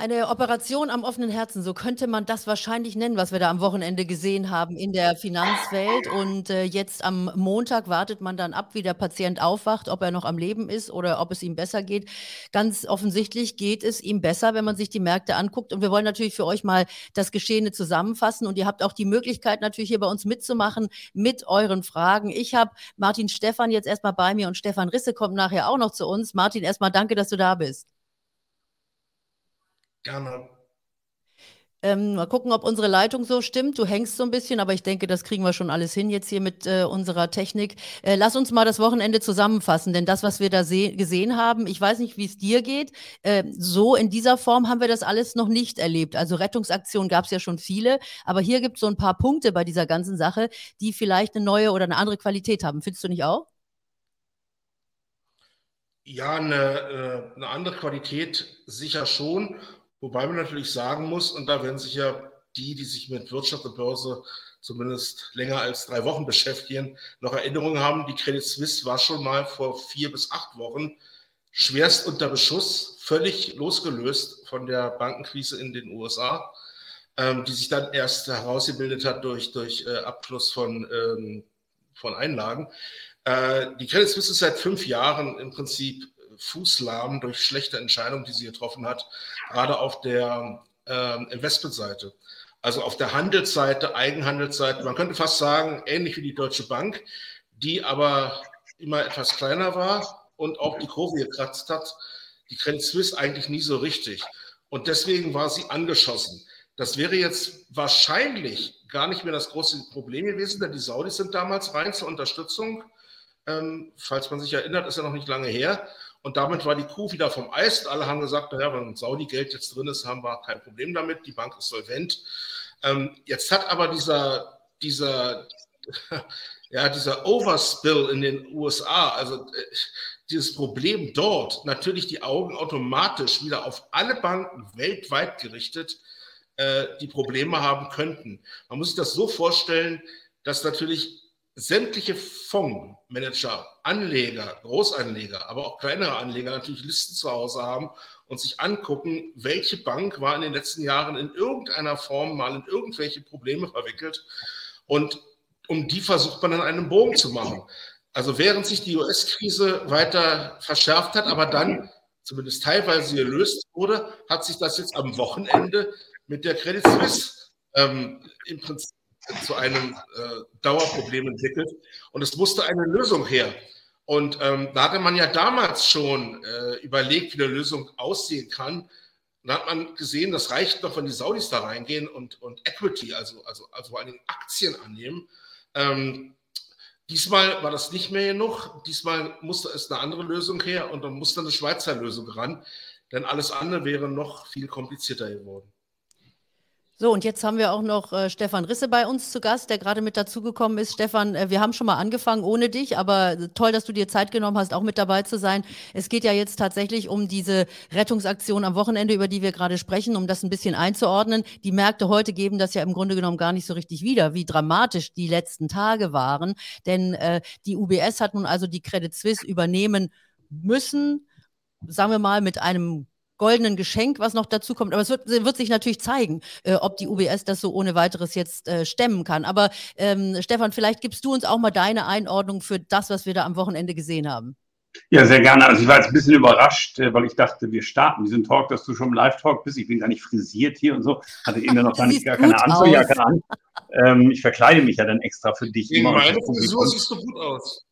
Eine Operation am offenen Herzen, so könnte man das wahrscheinlich nennen, was wir da am Wochenende gesehen haben in der Finanzwelt. Und äh, jetzt am Montag wartet man dann ab, wie der Patient aufwacht, ob er noch am Leben ist oder ob es ihm besser geht. Ganz offensichtlich geht es ihm besser, wenn man sich die Märkte anguckt. Und wir wollen natürlich für euch mal das Geschehene zusammenfassen. Und ihr habt auch die Möglichkeit, natürlich hier bei uns mitzumachen mit euren Fragen. Ich habe Martin Stefan jetzt erstmal bei mir und Stefan Risse kommt nachher auch noch zu uns. Martin, erstmal danke, dass du da bist. Gerne. Ähm, mal gucken, ob unsere Leitung so stimmt. Du hängst so ein bisschen, aber ich denke, das kriegen wir schon alles hin jetzt hier mit äh, unserer Technik. Äh, lass uns mal das Wochenende zusammenfassen, denn das, was wir da gesehen haben, ich weiß nicht, wie es dir geht. Äh, so in dieser Form haben wir das alles noch nicht erlebt. Also Rettungsaktionen gab es ja schon viele, aber hier gibt es so ein paar Punkte bei dieser ganzen Sache, die vielleicht eine neue oder eine andere Qualität haben. Findest du nicht auch? Ja, eine, äh, eine andere Qualität sicher schon. Wobei man natürlich sagen muss, und da werden sich ja die, die sich mit Wirtschaft und Börse zumindest länger als drei Wochen beschäftigen, noch Erinnerungen haben, die Credit Suisse war schon mal vor vier bis acht Wochen schwerst unter Beschuss, völlig losgelöst von der Bankenkrise in den USA, ähm, die sich dann erst herausgebildet hat durch, durch äh, Abfluss von, ähm, von Einlagen. Äh, die Credit Suisse ist seit fünf Jahren im Prinzip fußlahm durch schlechte Entscheidungen, die sie getroffen hat, gerade auf der äh, Investmentseite. Also auf der Handelsseite, Eigenhandelsseite, man könnte fast sagen, ähnlich wie die Deutsche Bank, die aber immer etwas kleiner war und auch die Kurve gekratzt hat. Die Credit Suisse eigentlich nie so richtig. Und deswegen war sie angeschossen. Das wäre jetzt wahrscheinlich gar nicht mehr das große Problem gewesen, denn die Saudis sind damals rein zur Unterstützung. Ähm, falls man sich erinnert, ist ja noch nicht lange her. Und damit war die Kuh wieder vom Eis. Alle haben gesagt, naja, wenn Saudi-Geld jetzt drin ist, haben wir kein Problem damit. Die Bank ist solvent. Ähm, jetzt hat aber dieser, dieser, ja, dieser Overspill in den USA, also äh, dieses Problem dort, natürlich die Augen automatisch wieder auf alle Banken weltweit gerichtet, äh, die Probleme haben könnten. Man muss sich das so vorstellen, dass natürlich sämtliche Fondsmanager, Anleger, Großanleger, aber auch kleinere Anleger natürlich Listen zu Hause haben und sich angucken, welche Bank war in den letzten Jahren in irgendeiner Form mal in irgendwelche Probleme verwickelt. Und um die versucht man dann einen Bogen zu machen. Also während sich die US-Krise weiter verschärft hat, aber dann zumindest teilweise gelöst wurde, hat sich das jetzt am Wochenende mit der Credit Suisse ähm, im Prinzip zu einem äh, Dauerproblem entwickelt. Und es musste eine Lösung her. Und ähm, da hatte man ja damals schon äh, überlegt, wie eine Lösung aussehen kann. Da hat man gesehen, das reicht noch, wenn die Saudis da reingehen und, und Equity, also, also, also vor allem Aktien annehmen. Ähm, diesmal war das nicht mehr genug. Diesmal musste es eine andere Lösung her und dann musste eine Schweizer Lösung ran. Denn alles andere wäre noch viel komplizierter geworden. So, und jetzt haben wir auch noch äh, Stefan Risse bei uns zu Gast, der gerade mit dazugekommen ist. Stefan, äh, wir haben schon mal angefangen ohne dich, aber toll, dass du dir Zeit genommen hast, auch mit dabei zu sein. Es geht ja jetzt tatsächlich um diese Rettungsaktion am Wochenende, über die wir gerade sprechen, um das ein bisschen einzuordnen. Die Märkte heute geben das ja im Grunde genommen gar nicht so richtig wieder, wie dramatisch die letzten Tage waren. Denn äh, die UBS hat nun also die Credit Suisse übernehmen müssen, sagen wir mal, mit einem goldenen Geschenk, was noch dazu kommt. Aber es wird, wird sich natürlich zeigen, äh, ob die UBS das so ohne weiteres jetzt äh, stemmen kann. Aber ähm, Stefan, vielleicht gibst du uns auch mal deine Einordnung für das, was wir da am Wochenende gesehen haben. Ja, sehr gerne. Also ich war jetzt ein bisschen überrascht, äh, weil ich dachte, wir starten diesen Talk, dass du schon im Live-Talk bist. Ich bin gar nicht frisiert hier und so. Hatte eben noch gar nicht gar keine Anzugjacke an. Ähm, ich verkleide mich ja dann extra für dich. In meiner Frisur siehst du gut aus.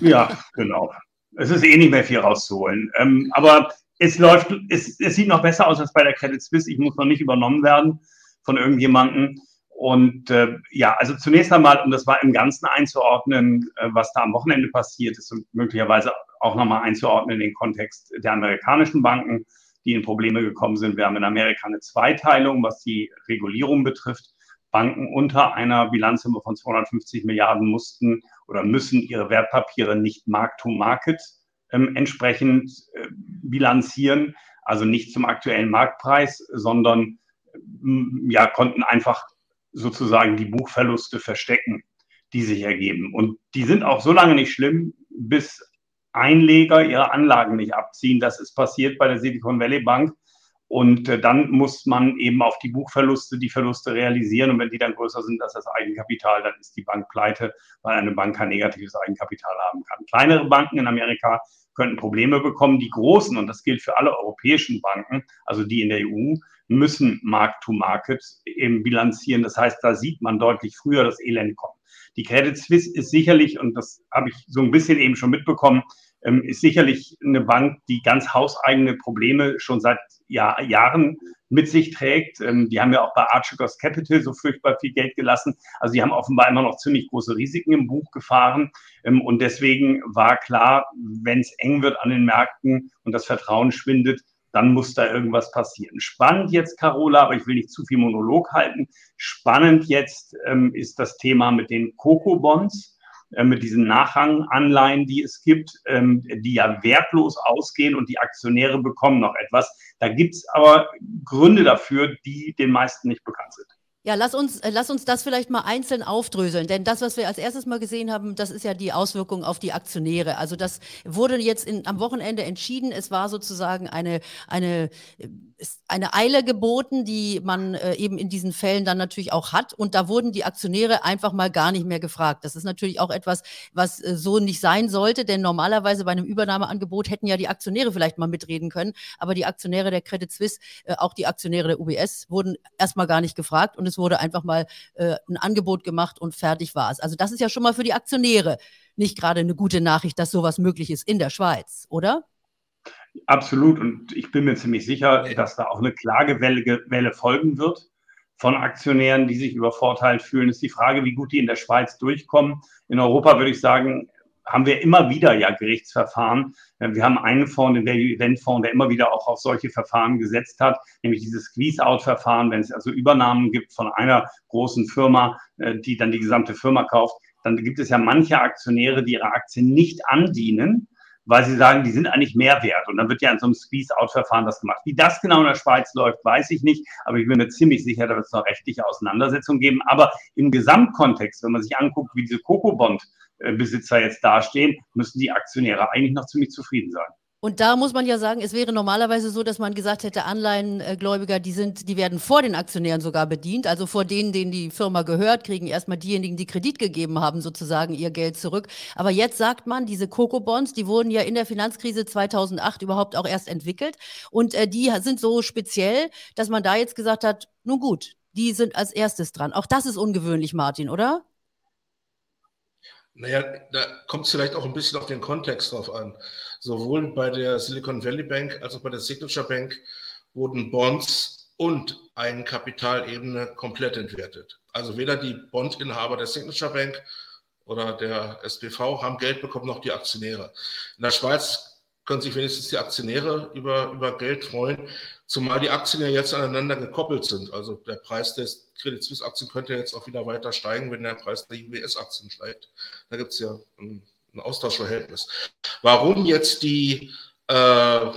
Ja, genau. Es ist eh nicht mehr viel rauszuholen. Ähm, aber es läuft, es, es sieht noch besser aus als bei der Credit Suisse. Ich muss noch nicht übernommen werden von irgendjemandem. Und äh, ja, also zunächst einmal, um das mal im Ganzen einzuordnen, äh, was da am Wochenende passiert ist und möglicherweise auch nochmal einzuordnen in den Kontext der amerikanischen Banken, die in Probleme gekommen sind. Wir haben in Amerika eine Zweiteilung, was die Regulierung betrifft. Banken unter einer Bilanzsumme von 250 Milliarden mussten oder müssen ihre Wertpapiere nicht mark-to-market ähm, entsprechend äh, bilanzieren, also nicht zum aktuellen Marktpreis, sondern mm, ja, konnten einfach sozusagen die Buchverluste verstecken, die sich ergeben. Und die sind auch so lange nicht schlimm, bis Einleger ihre Anlagen nicht abziehen. Das ist passiert bei der Silicon Valley Bank. Und äh, dann muss man eben auf die Buchverluste die Verluste realisieren. Und wenn die dann größer sind als das Eigenkapital, dann ist die Bank pleite, weil eine Bank kein negatives Eigenkapital haben kann. Kleinere Banken in Amerika könnten Probleme bekommen. Die großen, und das gilt für alle europäischen Banken, also die in der EU, müssen Mark-to-Market eben bilanzieren. Das heißt, da sieht man deutlich früher das Elend kommen. Die Credit Suisse ist sicherlich, und das habe ich so ein bisschen eben schon mitbekommen, ähm, ist sicherlich eine Bank, die ganz hauseigene Probleme schon seit Jahr, Jahren mit sich trägt. Ähm, die haben ja auch bei Archegos Capital so furchtbar viel Geld gelassen. Also die haben offenbar immer noch ziemlich große Risiken im Buch gefahren. Ähm, und deswegen war klar, wenn es eng wird an den Märkten und das Vertrauen schwindet, dann muss da irgendwas passieren. Spannend jetzt, Carola, aber ich will nicht zu viel Monolog halten. Spannend jetzt ähm, ist das Thema mit den Coco-Bonds. Äh, mit diesen Nachranganleihen, die es gibt, ähm, die ja wertlos ausgehen und die Aktionäre bekommen noch etwas. Da gibt es aber Gründe dafür, die den meisten nicht bekannt sind. Ja, lass uns, äh, lass uns das vielleicht mal einzeln aufdröseln, denn das, was wir als erstes mal gesehen haben, das ist ja die Auswirkung auf die Aktionäre. Also das wurde jetzt in, am Wochenende entschieden. Es war sozusagen eine, eine äh, eine Eile geboten, die man äh, eben in diesen Fällen dann natürlich auch hat. Und da wurden die Aktionäre einfach mal gar nicht mehr gefragt. Das ist natürlich auch etwas, was so nicht sein sollte, denn normalerweise bei einem Übernahmeangebot hätten ja die Aktionäre vielleicht mal mitreden können. Aber die Aktionäre der Credit Suisse, auch die Aktionäre der UBS, wurden erstmal gar nicht gefragt und es wurde einfach mal äh, ein Angebot gemacht und fertig war es. Also das ist ja schon mal für die Aktionäre nicht gerade eine gute Nachricht, dass sowas möglich ist in der Schweiz, oder? Absolut. Und ich bin mir ziemlich sicher, dass da auch eine Klagewelle Welle folgen wird von Aktionären, die sich übervorteilt fühlen. ist die Frage, wie gut die in der Schweiz durchkommen. In Europa würde ich sagen, haben wir immer wieder ja Gerichtsverfahren. Wir haben einen Fonds, den Value Event Fonds, der immer wieder auch auf solche Verfahren gesetzt hat, nämlich dieses Squeeze-Out-Verfahren, wenn es also Übernahmen gibt von einer großen Firma, äh, die dann die gesamte Firma kauft, dann gibt es ja manche Aktionäre, die ihre Aktien nicht andienen, weil sie sagen, die sind eigentlich mehr wert. Und dann wird ja in so einem Squeeze-Out-Verfahren das gemacht. Wie das genau in der Schweiz läuft, weiß ich nicht, aber ich bin mir ziemlich sicher, da wird es noch rechtliche Auseinandersetzungen geben. Aber im Gesamtkontext, wenn man sich anguckt, wie diese Coco-Bond-Besitzer jetzt dastehen, müssen die Aktionäre eigentlich noch ziemlich zufrieden sein. Und da muss man ja sagen, es wäre normalerweise so, dass man gesagt hätte, Anleihengläubiger, die sind, die werden vor den Aktionären sogar bedient, also vor denen, denen die Firma gehört, kriegen erstmal diejenigen, die Kredit gegeben haben, sozusagen ihr Geld zurück. Aber jetzt sagt man, diese Coco-Bonds, die wurden ja in der Finanzkrise 2008 überhaupt auch erst entwickelt und äh, die sind so speziell, dass man da jetzt gesagt hat, nun gut, die sind als erstes dran. Auch das ist ungewöhnlich, Martin, oder? Naja, da kommt es vielleicht auch ein bisschen auf den Kontext drauf an. Sowohl bei der Silicon Valley Bank als auch bei der Signature Bank wurden Bonds und Eigenkapitalebene komplett entwertet. Also weder die Bondinhaber der Signature Bank oder der SPV haben Geld bekommen, noch die Aktionäre. In der Schweiz können sich wenigstens die Aktionäre über, über Geld freuen, zumal die Aktien ja jetzt aneinander gekoppelt sind. Also der Preis des Credit Suisse Aktien könnte jetzt auch wieder weiter steigen, wenn der Preis der UBS Aktien steigt. Da gibt es ja ein, ein, Austauschverhältnis. Warum jetzt die, äh,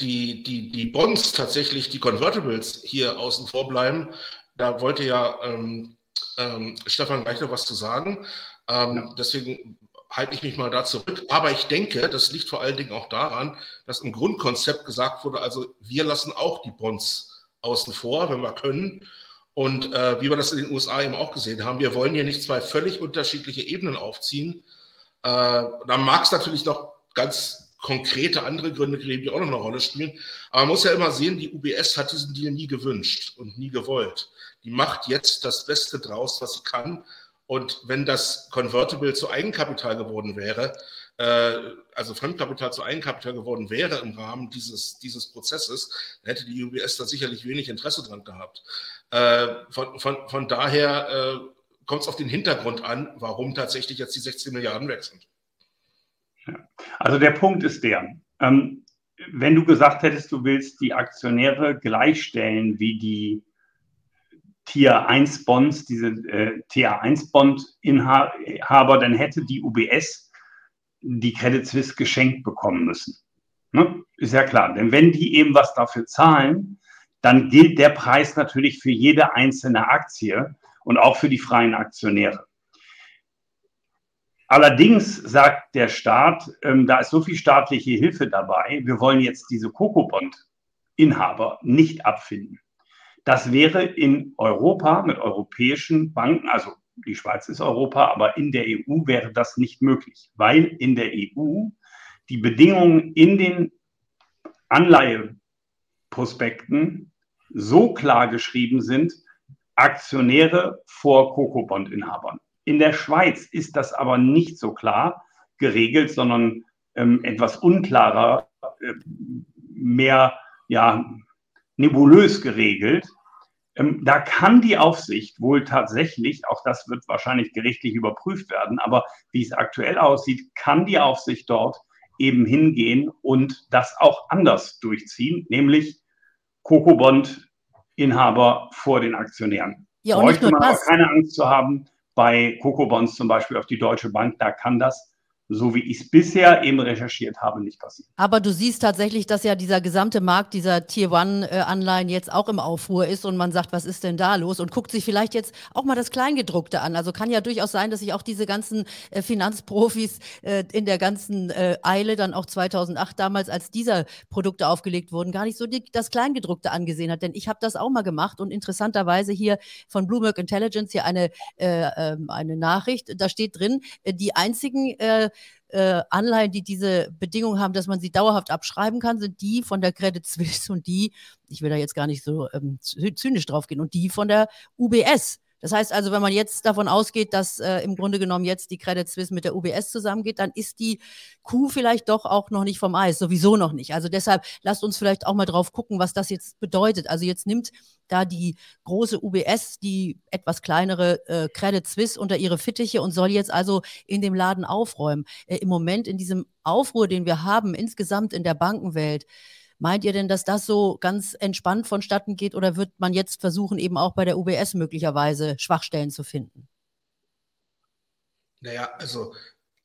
die, die, die Bonds tatsächlich, die Convertibles hier außen vor bleiben, da wollte ja ähm, ähm, Stefan gleich noch was zu sagen. Ähm. Deswegen halte ich mich mal da zurück. Aber ich denke, das liegt vor allen Dingen auch daran, dass im Grundkonzept gesagt wurde, also wir lassen auch die Bonds außen vor, wenn wir können. Und äh, wie wir das in den USA eben auch gesehen haben, wir wollen hier nicht zwei völlig unterschiedliche Ebenen aufziehen. Äh, da mag es natürlich noch ganz konkrete andere Gründe geben, die auch noch eine Rolle spielen. Aber man muss ja immer sehen, die UBS hat diesen Deal nie gewünscht und nie gewollt. Die macht jetzt das Beste draus, was sie kann und wenn das Convertible zu Eigenkapital geworden wäre, äh, also Fremdkapital zu Eigenkapital geworden wäre im Rahmen dieses, dieses Prozesses, hätte die UBS da sicherlich wenig Interesse dran gehabt. Äh, von, von, von daher äh, kommt es auf den Hintergrund an, warum tatsächlich jetzt die 16 Milliarden weg sind. Also der Punkt ist der, ähm, wenn du gesagt hättest, du willst die Aktionäre gleichstellen wie die Tier 1 Bonds, diese äh, TA1 Bond Inhaber, dann hätte die UBS die Credit Suisse geschenkt bekommen müssen. Ne? Ist ja klar, denn wenn die eben was dafür zahlen, dann gilt der Preis natürlich für jede einzelne Aktie und auch für die freien Aktionäre. Allerdings sagt der Staat, ähm, da ist so viel staatliche Hilfe dabei, wir wollen jetzt diese Coco-Bond Inhaber nicht abfinden. Das wäre in Europa mit europäischen Banken, also die Schweiz ist Europa, aber in der EU wäre das nicht möglich, weil in der EU die Bedingungen in den Anleiheprospekten so klar geschrieben sind, Aktionäre vor Coco-Bond-Inhabern. In der Schweiz ist das aber nicht so klar geregelt, sondern ähm, etwas unklarer, äh, mehr ja, nebulös geregelt. Ähm, da kann die Aufsicht wohl tatsächlich, auch das wird wahrscheinlich gerichtlich überprüft werden, aber wie es aktuell aussieht, kann die Aufsicht dort eben hingehen und das auch anders durchziehen, nämlich Coco-Bond-Inhaber vor den Aktionären. Ja, und Bräuchte nicht nur man das. aber keine Angst zu haben, bei Coco-Bonds zum Beispiel auf die Deutsche Bank, da kann das so wie ich es bisher eben recherchiert habe, nicht passiert. Aber du siehst tatsächlich, dass ja dieser gesamte Markt dieser Tier-One-Anleihen jetzt auch im Aufruhr ist und man sagt, was ist denn da los? Und guckt sich vielleicht jetzt auch mal das Kleingedruckte an. Also kann ja durchaus sein, dass sich auch diese ganzen äh, Finanzprofis äh, in der ganzen äh, Eile dann auch 2008 damals, als diese Produkte aufgelegt wurden, gar nicht so das Kleingedruckte angesehen hat. Denn ich habe das auch mal gemacht und interessanterweise hier von Bloomberg Intelligence hier eine, äh, ähm, eine Nachricht, da steht drin, äh, die einzigen äh, Anleihen, die diese Bedingung haben, dass man sie dauerhaft abschreiben kann, sind die von der Credit Suisse und die, ich will da jetzt gar nicht so ähm, zynisch drauf gehen, und die von der UBS. Das heißt also, wenn man jetzt davon ausgeht, dass äh, im Grunde genommen jetzt die Credit Suisse mit der UBS zusammengeht, dann ist die Kuh vielleicht doch auch noch nicht vom Eis, sowieso noch nicht. Also deshalb lasst uns vielleicht auch mal drauf gucken, was das jetzt bedeutet. Also jetzt nimmt da die große UBS die etwas kleinere äh, Credit Suisse unter ihre Fittiche und soll jetzt also in dem Laden aufräumen. Äh, Im Moment in diesem Aufruhr, den wir haben insgesamt in der Bankenwelt, Meint ihr denn, dass das so ganz entspannt vonstatten geht oder wird man jetzt versuchen, eben auch bei der UBS möglicherweise Schwachstellen zu finden? Naja, also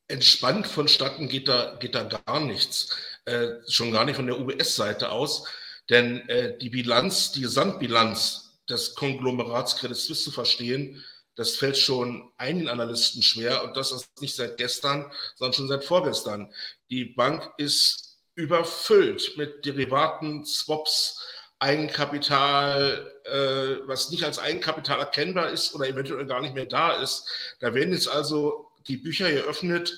entspannt vonstatten geht da, geht da gar nichts. Äh, schon gar nicht von der UBS-Seite aus. Denn äh, die Bilanz, die Gesamtbilanz des Konglomerats Credit Suisse zu verstehen, das fällt schon einigen Analysten schwer und das ist nicht seit gestern, sondern schon seit vorgestern. Die Bank ist überfüllt mit Derivaten, Swaps, Eigenkapital, äh, was nicht als Eigenkapital erkennbar ist oder eventuell gar nicht mehr da ist. Da werden jetzt also die Bücher geöffnet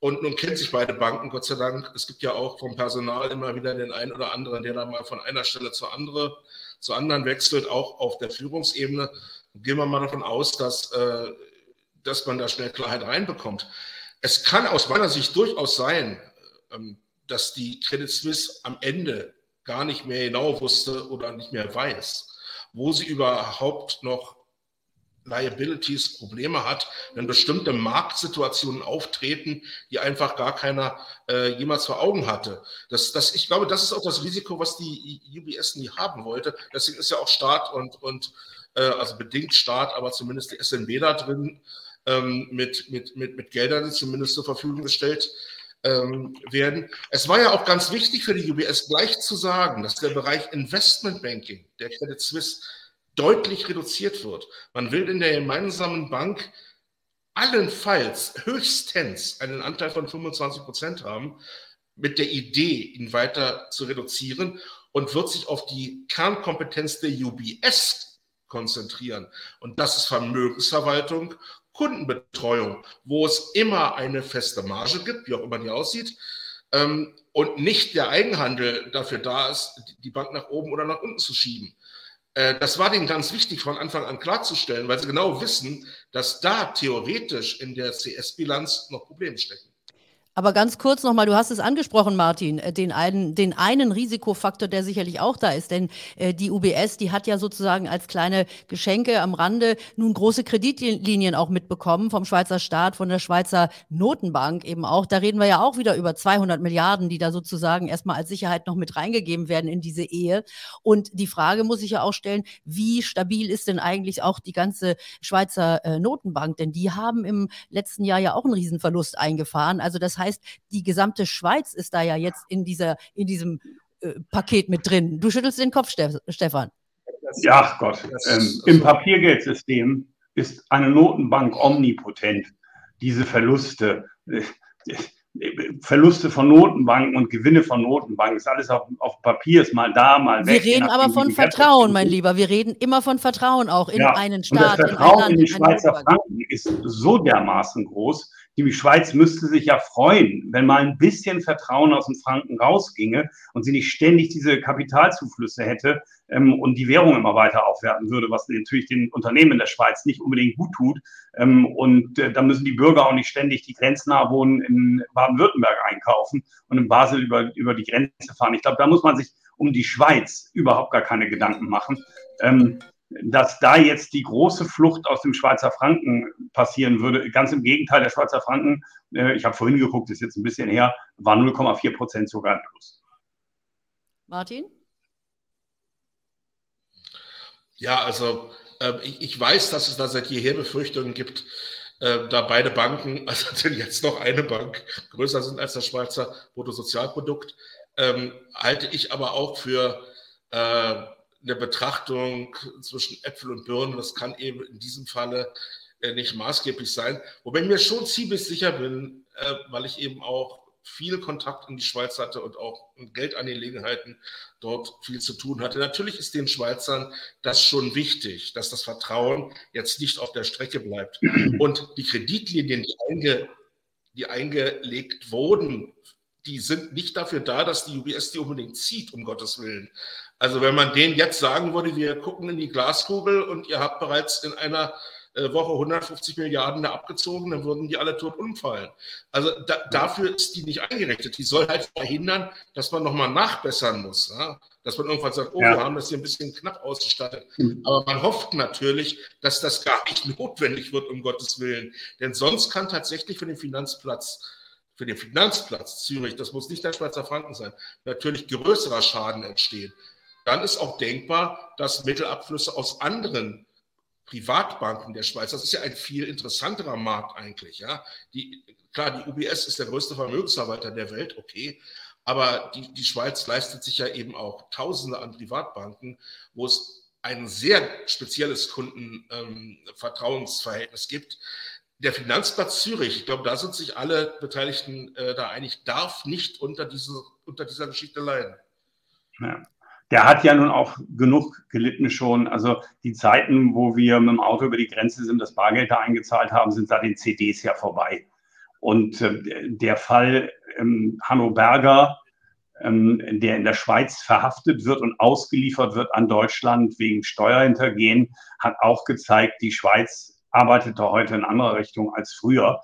und nun kennen sich beide Banken, Gott sei Dank. Es gibt ja auch vom Personal immer wieder den einen oder anderen, der dann mal von einer Stelle zur, andere, zur anderen wechselt, auch auf der Führungsebene. Gehen wir mal davon aus, dass, äh, dass man da schnell Klarheit reinbekommt. Es kann aus meiner Sicht durchaus sein, ähm, dass die Credit Suisse am Ende gar nicht mehr genau wusste oder nicht mehr weiß, wo sie überhaupt noch Liabilities, Probleme hat, wenn bestimmte Marktsituationen auftreten, die einfach gar keiner äh, jemals vor Augen hatte. Das, das, ich glaube, das ist auch das Risiko, was die UBS nie haben wollte. Deswegen ist ja auch Staat und, und äh, also bedingt Staat, aber zumindest die SNB da drin ähm, mit, mit, mit, mit Geldern zumindest zur Verfügung gestellt ähm, werden. Es war ja auch ganz wichtig für die UBS gleich zu sagen, dass der Bereich Investment Banking der Credit Suisse deutlich reduziert wird. Man will in der gemeinsamen Bank allenfalls höchstens einen Anteil von 25 Prozent haben, mit der Idee, ihn weiter zu reduzieren und wird sich auf die Kernkompetenz der UBS konzentrieren. Und das ist Vermögensverwaltung Kundenbetreuung, wo es immer eine feste Marge gibt, wie auch immer die aussieht, ähm, und nicht der Eigenhandel dafür da ist, die Bank nach oben oder nach unten zu schieben. Äh, das war denen ganz wichtig von Anfang an klarzustellen, weil sie genau wissen, dass da theoretisch in der CS-Bilanz noch Probleme stecken. Aber ganz kurz nochmal, du hast es angesprochen, Martin, äh, den einen, den einen Risikofaktor, der sicherlich auch da ist. Denn äh, die UBS, die hat ja sozusagen als kleine Geschenke am Rande nun große Kreditlinien auch mitbekommen vom Schweizer Staat, von der Schweizer Notenbank eben auch. Da reden wir ja auch wieder über 200 Milliarden, die da sozusagen erstmal als Sicherheit noch mit reingegeben werden in diese Ehe. Und die Frage muss ich ja auch stellen, wie stabil ist denn eigentlich auch die ganze Schweizer äh, Notenbank? Denn die haben im letzten Jahr ja auch einen Riesenverlust eingefahren. Also das heißt, heißt, die gesamte Schweiz ist da ja jetzt in, dieser, in diesem äh, Paket mit drin. Du schüttelst den Kopf, Stefan. Ja, Gott. Ähm, Im Papiergeldsystem ist eine Notenbank omnipotent. Diese Verluste, äh, Verluste von Notenbanken und Gewinne von Notenbanken. Ist alles auf, auf Papier, ist mal da, mal weg. Wir reden aber von Vertrauen, mein Lieber. Wir reden immer von Vertrauen auch in ja, einen Staat. Und das Vertrauen in, Land, in die Schweizer Franken ist so dermaßen groß, die Schweiz müsste sich ja freuen, wenn mal ein bisschen Vertrauen aus dem Franken rausginge und sie nicht ständig diese Kapitalzuflüsse hätte ähm, und die Währung immer weiter aufwerten würde, was natürlich den Unternehmen in der Schweiz nicht unbedingt gut tut. Ähm, und äh, da müssen die Bürger auch nicht ständig die grenznah wohnen in Baden-Württemberg einkaufen und in Basel über, über die Grenze fahren. Ich glaube, da muss man sich um die Schweiz überhaupt gar keine Gedanken machen. Ähm, dass da jetzt die große Flucht aus dem Schweizer Franken passieren würde. Ganz im Gegenteil, der Schweizer Franken, äh, ich habe vorhin geguckt, ist jetzt ein bisschen her, war 0,4 Prozent sogar im Plus. Martin? Ja, also äh, ich, ich, weiß, dass es da seit jeher Befürchtungen gibt, äh, da beide Banken, also jetzt noch eine Bank, größer sind als das Schweizer Bruttosozialprodukt, ähm, halte ich aber auch für äh, eine Betrachtung zwischen Äpfel und Birnen. Das kann eben in diesem Falle äh, nicht maßgeblich sein. Wobei ich mir schon ziemlich sicher bin, äh, weil ich eben auch viel Kontakt in die Schweiz hatte und auch in Geldangelegenheiten dort viel zu tun hatte. Natürlich ist den Schweizern das schon wichtig, dass das Vertrauen jetzt nicht auf der Strecke bleibt. Und die Kreditlinien, die, einge, die eingelegt wurden, die sind nicht dafür da, dass die UBS die unbedingt zieht, um Gottes Willen. Also wenn man denen jetzt sagen würde, wir gucken in die Glaskugel und ihr habt bereits in einer äh, Woche 150 Milliarden da abgezogen, dann würden die alle tot umfallen. Also da, dafür ist die nicht eingerichtet. Die soll halt verhindern, dass man nochmal nachbessern muss. Ja? Dass man irgendwann sagt, oh, ja. wir haben das hier ein bisschen knapp ausgestattet. Mhm. Aber man hofft natürlich, dass das gar nicht notwendig wird, um Gottes Willen. Denn sonst kann tatsächlich für den Finanzplatz für den Finanzplatz Zürich, das muss nicht der Schweizer Franken sein, natürlich größerer Schaden entstehen dann ist auch denkbar, dass Mittelabflüsse aus anderen Privatbanken der Schweiz, das ist ja ein viel interessanterer Markt eigentlich, ja. Die, klar, die UBS ist der größte Vermögensverwalter der Welt, okay. Aber die, die Schweiz leistet sich ja eben auch Tausende an Privatbanken, wo es ein sehr spezielles Kundenvertrauensverhältnis ähm, gibt. Der Finanzplatz Zürich, ich glaube, da sind sich alle Beteiligten äh, da einig, darf nicht unter, diese, unter dieser Geschichte leiden. Ja der hat ja nun auch genug gelitten schon. Also die Zeiten, wo wir mit dem Auto über die Grenze sind, das Bargeld da eingezahlt haben, sind seit den CDs ja vorbei. Und äh, der Fall ähm, Hanno Berger, ähm, der in der Schweiz verhaftet wird und ausgeliefert wird an Deutschland wegen Steuerhintergehen, hat auch gezeigt, die Schweiz arbeitet da heute in anderer Richtung als früher.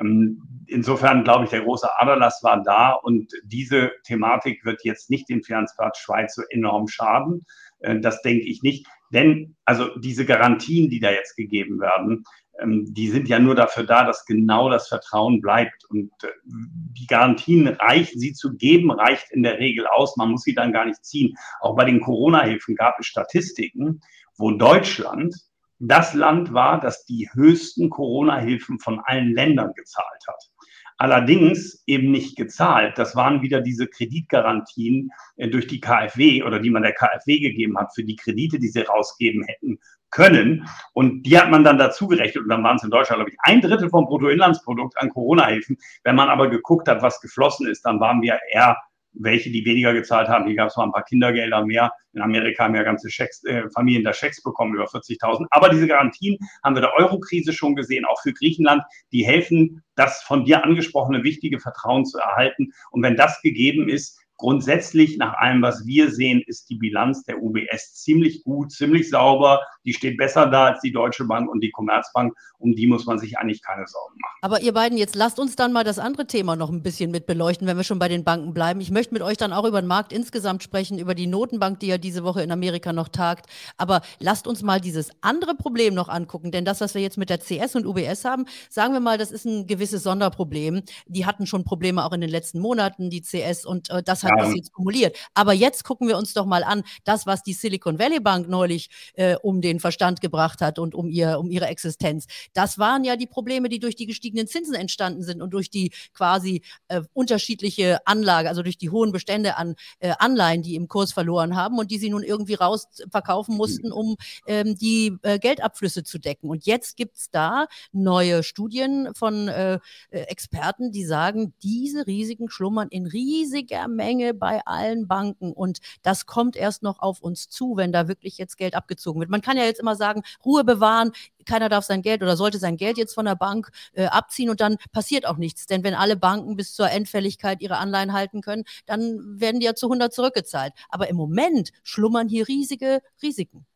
Ähm, insofern glaube ich, der große Aderlass war da und diese Thematik wird jetzt nicht den Finanzplatz Schweiz so enorm schaden. Äh, das denke ich nicht. Denn also diese Garantien, die da jetzt gegeben werden, ähm, die sind ja nur dafür da, dass genau das Vertrauen bleibt. Und äh, die Garantien reichen, sie zu geben, reicht in der Regel aus. Man muss sie dann gar nicht ziehen. Auch bei den Corona-Hilfen gab es Statistiken, wo Deutschland das Land war, das die höchsten Corona-Hilfen von allen Ländern gezahlt hat. Allerdings eben nicht gezahlt. Das waren wieder diese Kreditgarantien äh, durch die KfW oder die man der KfW gegeben hat für die Kredite, die sie rausgeben hätten können. Und die hat man dann dazu gerechnet. Und dann waren es in Deutschland, glaube ich, ein Drittel vom Bruttoinlandsprodukt an Corona-Hilfen. Wenn man aber geguckt hat, was geflossen ist, dann waren wir eher welche, die weniger gezahlt haben. Hier gab es mal ein paar Kindergelder mehr. In Amerika haben ja ganze Schecks, äh, Familien da Schecks bekommen, über 40.000. Aber diese Garantien haben wir der Eurokrise schon gesehen, auch für Griechenland. Die helfen, das von dir angesprochene wichtige Vertrauen zu erhalten. Und wenn das gegeben ist, Grundsätzlich, nach allem, was wir sehen, ist die Bilanz der UBS ziemlich gut, ziemlich sauber. Die steht besser da als die Deutsche Bank und die Commerzbank. Um die muss man sich eigentlich keine Sorgen machen. Aber ihr beiden, jetzt lasst uns dann mal das andere Thema noch ein bisschen mit beleuchten, wenn wir schon bei den Banken bleiben. Ich möchte mit euch dann auch über den Markt insgesamt sprechen, über die Notenbank, die ja diese Woche in Amerika noch tagt. Aber lasst uns mal dieses andere Problem noch angucken. Denn das, was wir jetzt mit der CS und UBS haben, sagen wir mal, das ist ein gewisses Sonderproblem. Die hatten schon Probleme auch in den letzten Monaten, die CS. Und äh, das hat ja. das jetzt kumuliert. Aber jetzt gucken wir uns doch mal an, das, was die Silicon Valley Bank neulich äh, um den Verstand gebracht hat und um, ihr, um ihre Existenz. Das waren ja die Probleme, die durch die gestiegenen Zinsen entstanden sind und durch die quasi äh, unterschiedliche Anlage, also durch die hohen Bestände an äh, Anleihen, die im Kurs verloren haben und die sie nun irgendwie rausverkaufen mussten, um ähm, die äh, Geldabflüsse zu decken. Und jetzt gibt es da neue Studien von äh, äh, Experten, die sagen, diese Risiken schlummern in riesiger Menge bei allen Banken und das kommt erst noch auf uns zu, wenn da wirklich jetzt Geld abgezogen wird. Man kann ja jetzt immer sagen, Ruhe bewahren, keiner darf sein Geld oder sollte sein Geld jetzt von der Bank äh, abziehen und dann passiert auch nichts. Denn wenn alle Banken bis zur Endfälligkeit ihre Anleihen halten können, dann werden die ja zu 100 zurückgezahlt. Aber im Moment schlummern hier riesige Risiken.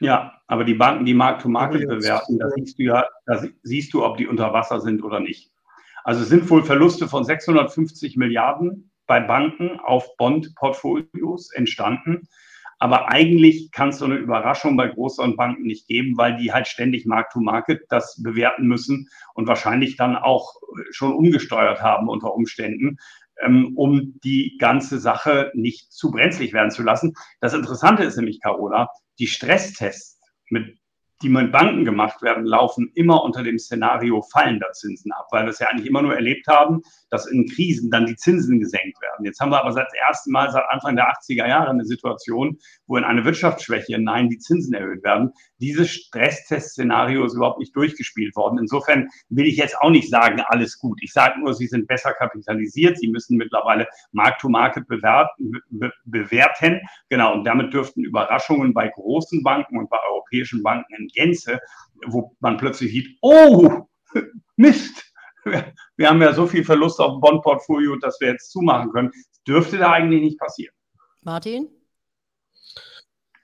Ja, aber die Banken, die Markt-to-Market bewerten, da siehst du ja, da siehst du, ob die unter Wasser sind oder nicht. Also es sind wohl Verluste von 650 Milliarden bei Banken auf Bond-Portfolios entstanden. Aber eigentlich kann es so eine Überraschung bei größeren Banken nicht geben, weil die halt ständig Mark-to-Market das bewerten müssen und wahrscheinlich dann auch schon umgesteuert haben unter Umständen, ähm, um die ganze Sache nicht zu brenzlig werden zu lassen. Das Interessante ist nämlich, Carola, die Stresstests mit die mit Banken gemacht werden, laufen immer unter dem Szenario fallender Zinsen ab, weil wir es ja eigentlich immer nur erlebt haben, dass in Krisen dann die Zinsen gesenkt werden. Jetzt haben wir aber seit ersten Mal seit Anfang der 80er Jahre eine Situation, wo in eine Wirtschaftsschwäche nein die Zinsen erhöht werden. Dieses Stresstest-Szenario ist überhaupt nicht durchgespielt worden. Insofern will ich jetzt auch nicht sagen, alles gut. Ich sage nur, sie sind besser kapitalisiert. Sie müssen mittlerweile Markt-to-Market bewerten, be bewerten. Genau. Und damit dürften Überraschungen bei großen Banken und bei europäischen Banken in Gänze, wo man plötzlich sieht, oh, Mist, wir haben ja so viel Verlust auf dem Bond-Portfolio, dass wir jetzt zumachen können. Das dürfte da eigentlich nicht passieren. Martin?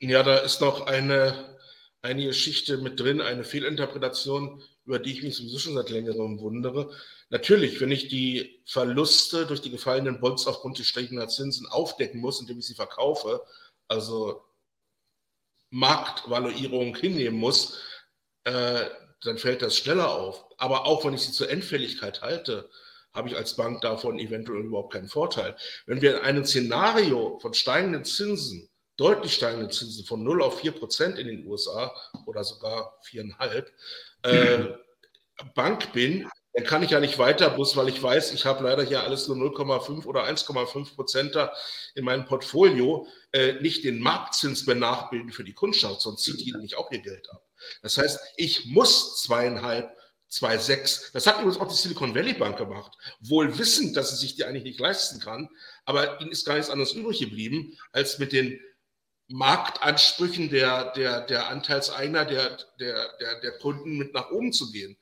Ja, da ist noch eine, eine Geschichte mit drin, eine Fehlinterpretation, über die ich mich sowieso schon seit längerem wundere. Natürlich, wenn ich die Verluste durch die gefallenen Bonds aufgrund des steigenden Zinsen aufdecken muss, indem ich sie verkaufe, also Marktvaluierung hinnehmen muss, äh, dann fällt das schneller auf. Aber auch wenn ich sie zur Endfälligkeit halte, habe ich als Bank davon eventuell überhaupt keinen Vorteil. Wenn wir in einem Szenario von steigenden Zinsen, deutlich steigenden Zinsen von 0 auf 4 Prozent in den USA oder sogar 4,5 äh, Bank bin, dann kann ich ja nicht weiter, bloß weil ich weiß, ich habe leider hier alles nur 0,5 oder 1,5 Prozent in meinem Portfolio, äh, nicht den Marktzins mehr nachbilden für die Kundschaft, sonst zieht die nicht auch ihr Geld ab. Das heißt, ich muss zweieinhalb, 2,6. Das hat übrigens auch die Silicon Valley Bank gemacht, wohl wissend, dass sie sich die eigentlich nicht leisten kann, aber ihnen ist gar nichts anderes übrig geblieben, als mit den Marktansprüchen der, der, der Anteilseigner, der, der, der, der Kunden mit nach oben zu gehen.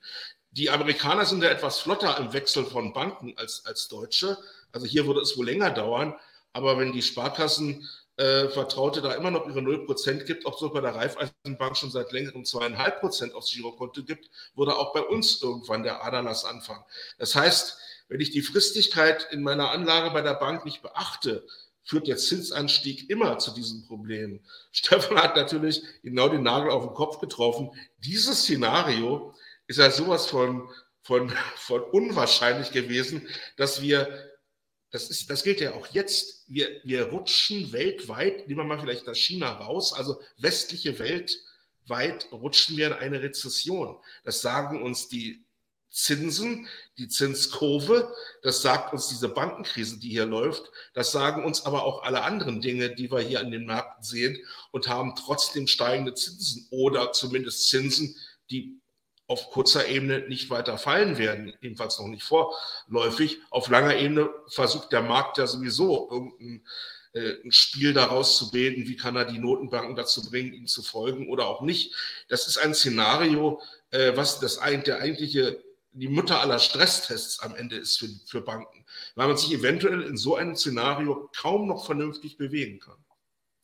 Die Amerikaner sind ja etwas flotter im Wechsel von Banken als, als Deutsche. Also hier würde es wohl länger dauern. Aber wenn die Sparkassen äh, Vertraute da immer noch ihre 0% gibt, auch so bei der Raiffeisenbank schon seit längerem 2,5% aufs Girokonto gibt, würde auch bei uns irgendwann der Aderlass anfangen. Das heißt, wenn ich die Fristigkeit in meiner Anlage bei der Bank nicht beachte, führt der Zinsanstieg immer zu diesem Problem. Stefan hat natürlich genau den Nagel auf den Kopf getroffen. Dieses Szenario ist ja sowas von, von, von unwahrscheinlich gewesen, dass wir das, ist, das gilt ja auch jetzt, wir, wir rutschen weltweit, nehmen wir mal vielleicht das China raus, also westliche Welt weit rutschen wir in eine Rezession. Das sagen uns die Zinsen, die Zinskurve, das sagt uns diese Bankenkrise, die hier läuft, das sagen uns aber auch alle anderen Dinge, die wir hier an den Märkten sehen und haben trotzdem steigende Zinsen oder zumindest Zinsen, die auf kurzer Ebene nicht weiter fallen werden, jedenfalls noch nicht vorläufig. Auf langer Ebene versucht der Markt ja sowieso irgendein äh, ein Spiel daraus zu bilden, wie kann er die Notenbanken dazu bringen, ihm zu folgen oder auch nicht. Das ist ein Szenario, äh, was das der eigentliche, die Mutter aller Stresstests am Ende ist für, für Banken, weil man sich eventuell in so einem Szenario kaum noch vernünftig bewegen kann.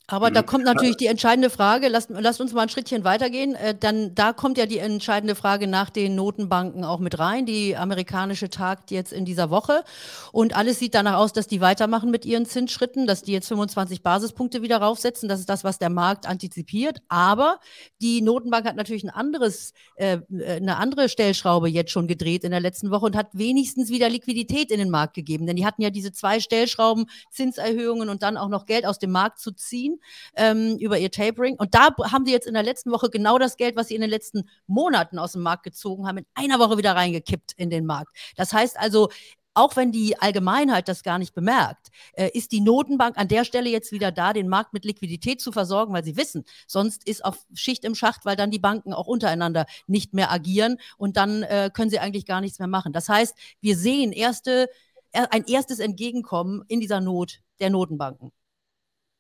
Aber da mhm. kommt natürlich die entscheidende Frage, lasst, lasst uns mal ein Schrittchen weitergehen. Äh, dann, da kommt ja die entscheidende Frage nach den Notenbanken auch mit rein. Die amerikanische tagt jetzt in dieser Woche und alles sieht danach aus, dass die weitermachen mit ihren Zinsschritten, dass die jetzt 25 Basispunkte wieder raufsetzen. Das ist das, was der Markt antizipiert. Aber die Notenbank hat natürlich ein anderes, äh, eine andere Stellschraube jetzt schon gedreht in der letzten Woche und hat wenigstens wieder Liquidität in den Markt gegeben. Denn die hatten ja diese zwei Stellschrauben, Zinserhöhungen und dann auch noch Geld aus dem Markt zu ziehen ähm, über ihr Tapering. Und da haben sie jetzt in der letzten Woche genau das Geld, was sie in den letzten Monaten aus dem Markt gezogen haben, in einer Woche wieder reingekippt in den Markt. Das heißt also, auch wenn die Allgemeinheit das gar nicht bemerkt, äh, ist die Notenbank an der Stelle jetzt wieder da, den Markt mit Liquidität zu versorgen, weil sie wissen, sonst ist auf Schicht im Schacht, weil dann die Banken auch untereinander nicht mehr agieren und dann äh, können sie eigentlich gar nichts mehr machen. Das heißt, wir sehen erste, ein erstes Entgegenkommen in dieser Not der Notenbanken.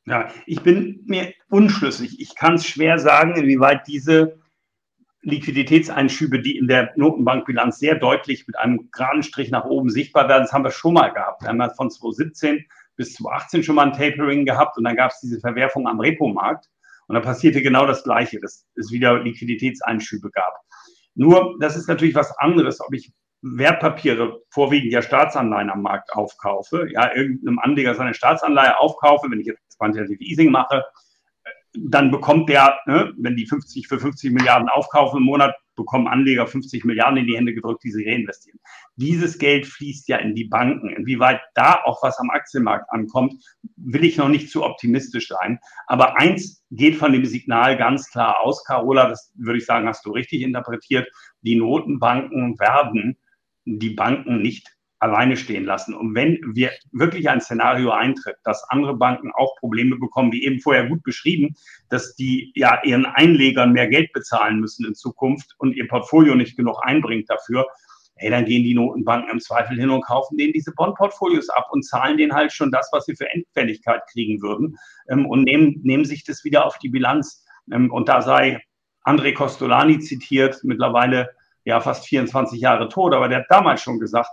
Ja, ich bin mir unschlüssig. Ich kann es schwer sagen, inwieweit diese Liquiditätseinschübe, die in der Notenbankbilanz sehr deutlich mit einem geraden Strich nach oben sichtbar werden, das haben wir schon mal gehabt. Wir haben von 2017 bis 2018 schon mal ein Tapering gehabt und dann gab es diese Verwerfung am Repo-Markt und da passierte genau das Gleiche, dass es wieder Liquiditätseinschübe gab. Nur, das ist natürlich was anderes, ob ich Wertpapiere, vorwiegend ja Staatsanleihen am Markt aufkaufe, ja, irgendeinem Anleger seine Staatsanleihe aufkaufe, wenn ich jetzt Quantitative Easing mache, dann bekommt der, ne, wenn die 50 für 50 Milliarden aufkaufen im Monat, bekommen Anleger 50 Milliarden in die Hände gedrückt, die sie reinvestieren. Dieses Geld fließt ja in die Banken. Inwieweit da auch was am Aktienmarkt ankommt, will ich noch nicht zu optimistisch sein. Aber eins geht von dem Signal ganz klar aus, Carola, das würde ich sagen, hast du richtig interpretiert. Die Notenbanken werden die Banken nicht alleine stehen lassen. Und wenn wir wirklich ein Szenario eintritt, dass andere Banken auch Probleme bekommen, wie eben vorher gut beschrieben, dass die ja ihren Einlegern mehr Geld bezahlen müssen in Zukunft und ihr Portfolio nicht genug einbringt dafür, hey, dann gehen die Notenbanken im Zweifel hin und kaufen denen diese Bondportfolios ab und zahlen denen halt schon das, was sie für Endfälligkeit kriegen würden ähm, und nehmen, nehmen sich das wieder auf die Bilanz. Ähm, und da sei André Costolani zitiert, mittlerweile ja fast 24 Jahre tot, aber der hat damals schon gesagt,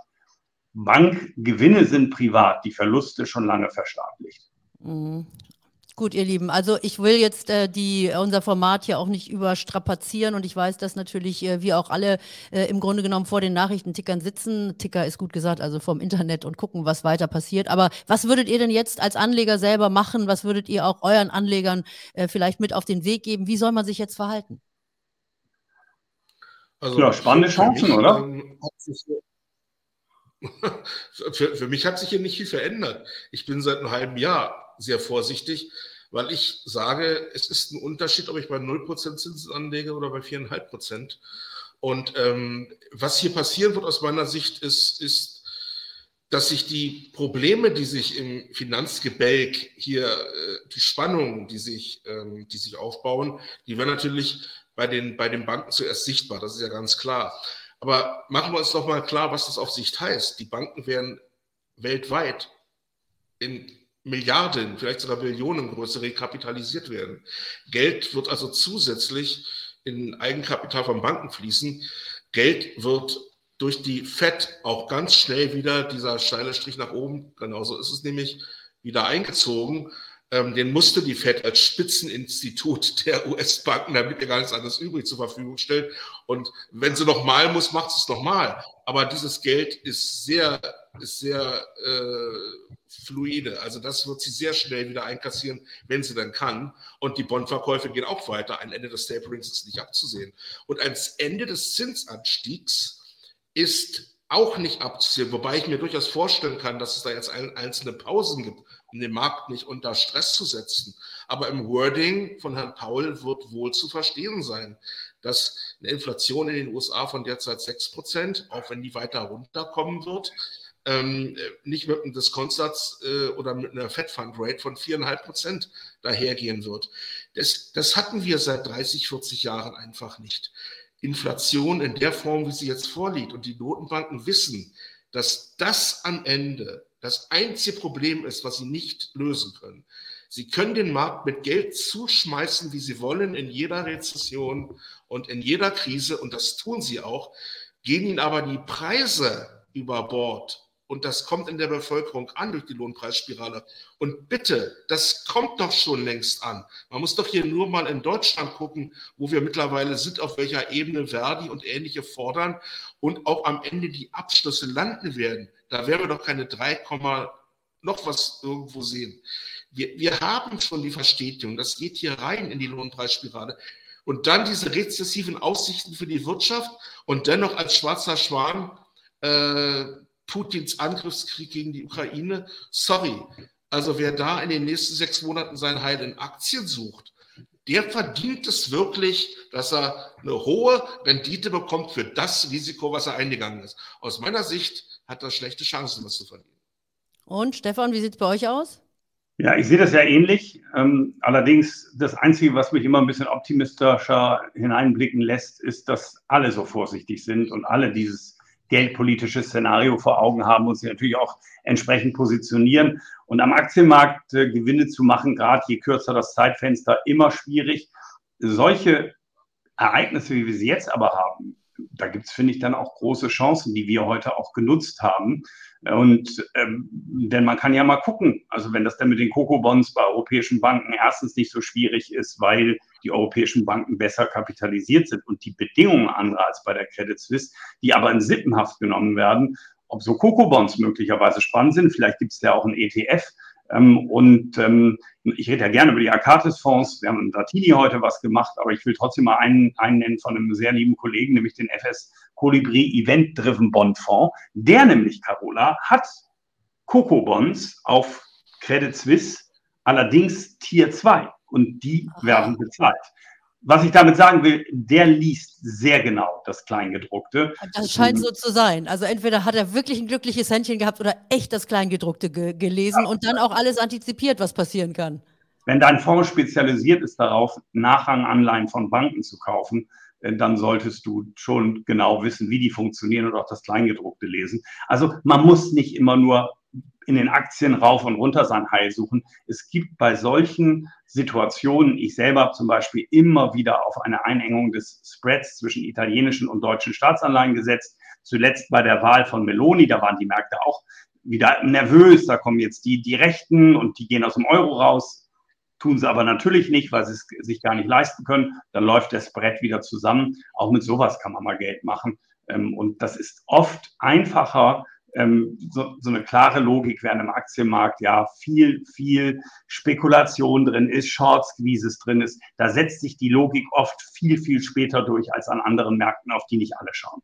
Bankgewinne sind privat, die Verluste schon lange verstaatlicht. Mhm. Gut, ihr Lieben, also ich will jetzt äh, die, unser Format hier auch nicht überstrapazieren und ich weiß, dass natürlich äh, wir auch alle äh, im Grunde genommen vor den Nachrichtentickern sitzen. Ticker ist gut gesagt, also vom Internet und gucken, was weiter passiert. Aber was würdet ihr denn jetzt als Anleger selber machen? Was würdet ihr auch euren Anlegern äh, vielleicht mit auf den Weg geben? Wie soll man sich jetzt verhalten? Also, ja, spannende Chancen, oder? Ähm, für, für mich hat sich hier nicht viel verändert. Ich bin seit einem halben Jahr sehr vorsichtig, weil ich sage, es ist ein Unterschied, ob ich bei 0% Zinsen anlege oder bei 4,5%. Und ähm, was hier passieren wird aus meiner Sicht ist, ist, dass sich die Probleme, die sich im Finanzgebälk hier, äh, die Spannungen, die sich, ähm, die sich aufbauen, die werden natürlich bei den, bei den Banken zuerst sichtbar. Das ist ja ganz klar. Aber machen wir uns doch mal klar, was das auf Sicht heißt. Die Banken werden weltweit in Milliarden, vielleicht sogar Billionengröße rekapitalisiert werden. Geld wird also zusätzlich in Eigenkapital von Banken fließen. Geld wird durch die FED auch ganz schnell wieder, dieser steile Strich nach oben, genauso ist es nämlich, wieder eingezogen. Ähm, den musste die Fed als Spitzeninstitut der US-Banken, damit ihr gar nichts anderes übrig zur Verfügung stellt. Und wenn sie nochmal muss, macht sie es nochmal. Aber dieses Geld ist sehr, ist sehr äh, fluide. Also das wird sie sehr schnell wieder einkassieren, wenn sie dann kann. Und die Bondverkäufe gehen auch weiter. Ein Ende des Taperings ist nicht abzusehen. Und ein Ende des Zinsanstiegs ist auch nicht abzusehen, wobei ich mir durchaus vorstellen kann, dass es da jetzt ein, einzelne Pausen gibt, um den Markt nicht unter Stress zu setzen. Aber im Wording von Herrn Paul wird wohl zu verstehen sein, dass eine Inflation in den USA von derzeit 6 Prozent, auch wenn die weiter runterkommen wird, ähm, nicht mit einem Diskontsatz äh, oder mit einer Fed Fund Rate von 4,5 Prozent dahergehen wird. Das, das hatten wir seit 30, 40 Jahren einfach nicht. Inflation in der Form, wie sie jetzt vorliegt und die Notenbanken wissen, dass das am Ende das einzige Problem ist, was sie nicht lösen können. Sie können den Markt mit Geld zuschmeißen, wie sie wollen, in jeder Rezession und in jeder Krise, und das tun sie auch, gehen ihnen aber die Preise über Bord und das kommt in der Bevölkerung an durch die Lohnpreisspirale. Und bitte, das kommt doch schon längst an. Man muss doch hier nur mal in Deutschland gucken, wo wir mittlerweile sind, auf welcher Ebene Verdi und ähnliche fordern und auch am Ende die Abschlüsse landen werden. Da werden wir doch keine 3, noch was irgendwo sehen. Wir, wir haben schon die Verstetigung, das geht hier rein in die Lohnpreisspirale. Und dann diese rezessiven Aussichten für die Wirtschaft und dennoch als schwarzer Schwan äh, Putins Angriffskrieg gegen die Ukraine. Sorry, also wer da in den nächsten sechs Monaten sein Heil in Aktien sucht, der verdient es wirklich, dass er eine hohe Rendite bekommt für das Risiko, was er eingegangen ist. Aus meiner Sicht hat er schlechte Chancen, was zu verdienen. Und Stefan, wie sieht es bei euch aus? Ja, ich sehe das ja ähnlich. Ähm, allerdings, das Einzige, was mich immer ein bisschen optimistischer hineinblicken lässt, ist, dass alle so vorsichtig sind und alle dieses geldpolitische Szenario vor Augen haben und sich natürlich auch entsprechend positionieren. Und am Aktienmarkt äh, Gewinne zu machen, gerade je kürzer das Zeitfenster, immer schwierig. Solche Ereignisse, wie wir sie jetzt aber haben, da gibt es, finde ich, dann auch große Chancen, die wir heute auch genutzt haben. Und ähm, denn man kann ja mal gucken, also wenn das dann mit den Coco-Bonds bei europäischen Banken erstens nicht so schwierig ist, weil die europäischen Banken besser kapitalisiert sind und die Bedingungen andere als bei der Credit Suisse, die aber in Sippenhaft genommen werden, ob so Coco-Bonds möglicherweise spannend sind. Vielleicht gibt es ja auch ein ETF, ähm, und ähm, ich rede ja gerne über die Arcatis-Fonds. Wir haben in Datini heute was gemacht, aber ich will trotzdem mal einen, einen nennen von einem sehr lieben Kollegen, nämlich den FS Colibri Event Driven Bond Fonds. Der nämlich, Carola, hat Coco-Bonds auf Credit Suisse, allerdings Tier 2 und die werden bezahlt. Was ich damit sagen will, der liest sehr genau das Kleingedruckte. Das scheint so zu sein. Also entweder hat er wirklich ein glückliches Händchen gehabt oder echt das Kleingedruckte ge gelesen ja. und dann auch alles antizipiert, was passieren kann. Wenn dein Fonds spezialisiert ist darauf, Nachranganleihen von Banken zu kaufen, äh, dann solltest du schon genau wissen, wie die funktionieren und auch das Kleingedruckte lesen. Also man muss nicht immer nur in den Aktien rauf und runter sein Heil suchen. Es gibt bei solchen Situationen, ich selber habe zum Beispiel immer wieder auf eine Einengung des Spreads zwischen italienischen und deutschen Staatsanleihen gesetzt. Zuletzt bei der Wahl von Meloni, da waren die Märkte auch wieder nervös. Da kommen jetzt die, die Rechten und die gehen aus dem Euro raus. Tun sie aber natürlich nicht, weil sie es sich gar nicht leisten können. Dann läuft der Spread wieder zusammen. Auch mit sowas kann man mal Geld machen. Ähm, und das ist oft einfacher, ähm, so, so eine klare Logik, während im Aktienmarkt ja viel, viel Spekulation drin ist, Short Squeezes drin ist. Da setzt sich die Logik oft viel, viel später durch als an anderen Märkten, auf die nicht alle schauen.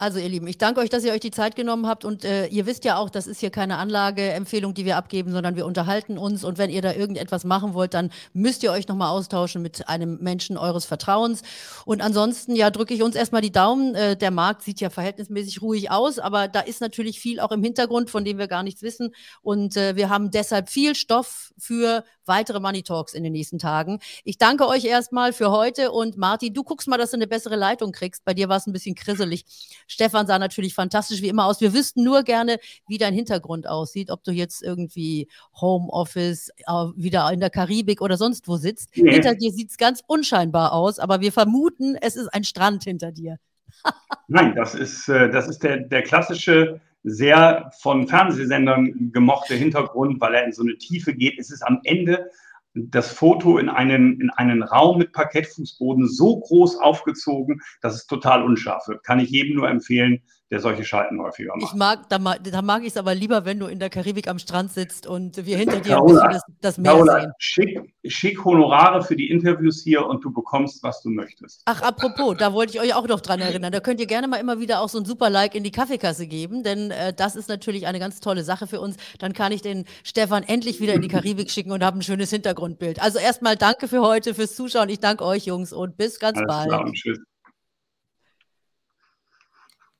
Also ihr Lieben, ich danke euch, dass ihr euch die Zeit genommen habt und äh, ihr wisst ja auch, das ist hier keine Anlageempfehlung, die wir abgeben, sondern wir unterhalten uns und wenn ihr da irgendetwas machen wollt, dann müsst ihr euch nochmal austauschen mit einem Menschen eures Vertrauens und ansonsten ja drücke ich uns erstmal die Daumen. Äh, der Markt sieht ja verhältnismäßig ruhig aus, aber da ist natürlich viel auch im Hintergrund, von dem wir gar nichts wissen und äh, wir haben deshalb viel Stoff für weitere Money Talks in den nächsten Tagen. Ich danke euch erstmal für heute und Martin, du guckst mal, dass du eine bessere Leitung kriegst. Bei dir war es ein bisschen krisselig. Stefan sah natürlich fantastisch wie immer aus. Wir wüssten nur gerne, wie dein Hintergrund aussieht, ob du jetzt irgendwie Homeoffice, wieder in der Karibik oder sonst wo sitzt. Nee. Hinter dir sieht es ganz unscheinbar aus, aber wir vermuten, es ist ein Strand hinter dir. Nein, das ist, äh, das ist der, der klassische sehr von Fernsehsendern gemochte Hintergrund, weil er in so eine Tiefe geht. Es ist am Ende das Foto in einen, in einen Raum mit Parkettfußboden so groß aufgezogen, dass es total unscharf wird. Kann ich jedem nur empfehlen, der solche Schalten häufiger macht. Ich mag, da, da mag ich es aber lieber, wenn du in der Karibik am Strand sitzt und wir hinter dir Carola, das, das Meer Carola, sehen. Schick, schick Honorare für die Interviews hier und du bekommst, was du möchtest. Ach, apropos, da wollte ich euch auch noch dran erinnern. Da könnt ihr gerne mal immer wieder auch so ein super Like in die Kaffeekasse geben, denn äh, das ist natürlich eine ganz tolle Sache für uns. Dann kann ich den Stefan endlich wieder in die Karibik schicken und habe ein schönes Hintergrundbild. Also erstmal danke für heute, fürs Zuschauen. Ich danke euch, Jungs, und bis ganz Alles bald. Klar, tschüss.